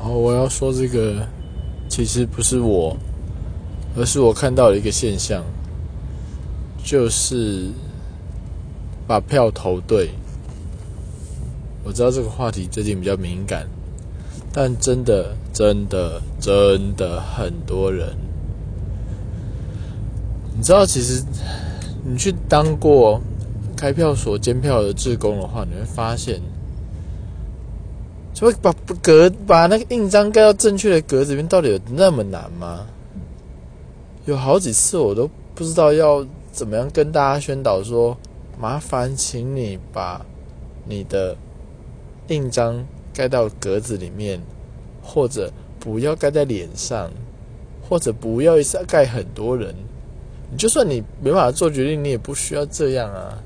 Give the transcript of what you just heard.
然后我要说这个，其实不是我，而是我看到了一个现象，就是把票投对。我知道这个话题最近比较敏感，但真的、真的、真的很多人，你知道，其实你去当过开票所监票的志工的话，你会发现。就会把格把那个印章盖到正确的格子里面，到底有那么难吗？有好几次我都不知道要怎么样跟大家宣导说，麻烦请你把你的印章盖到格子里面，或者不要盖在脸上，或者不要一下盖很多人。你就算你没办法做决定，你也不需要这样啊。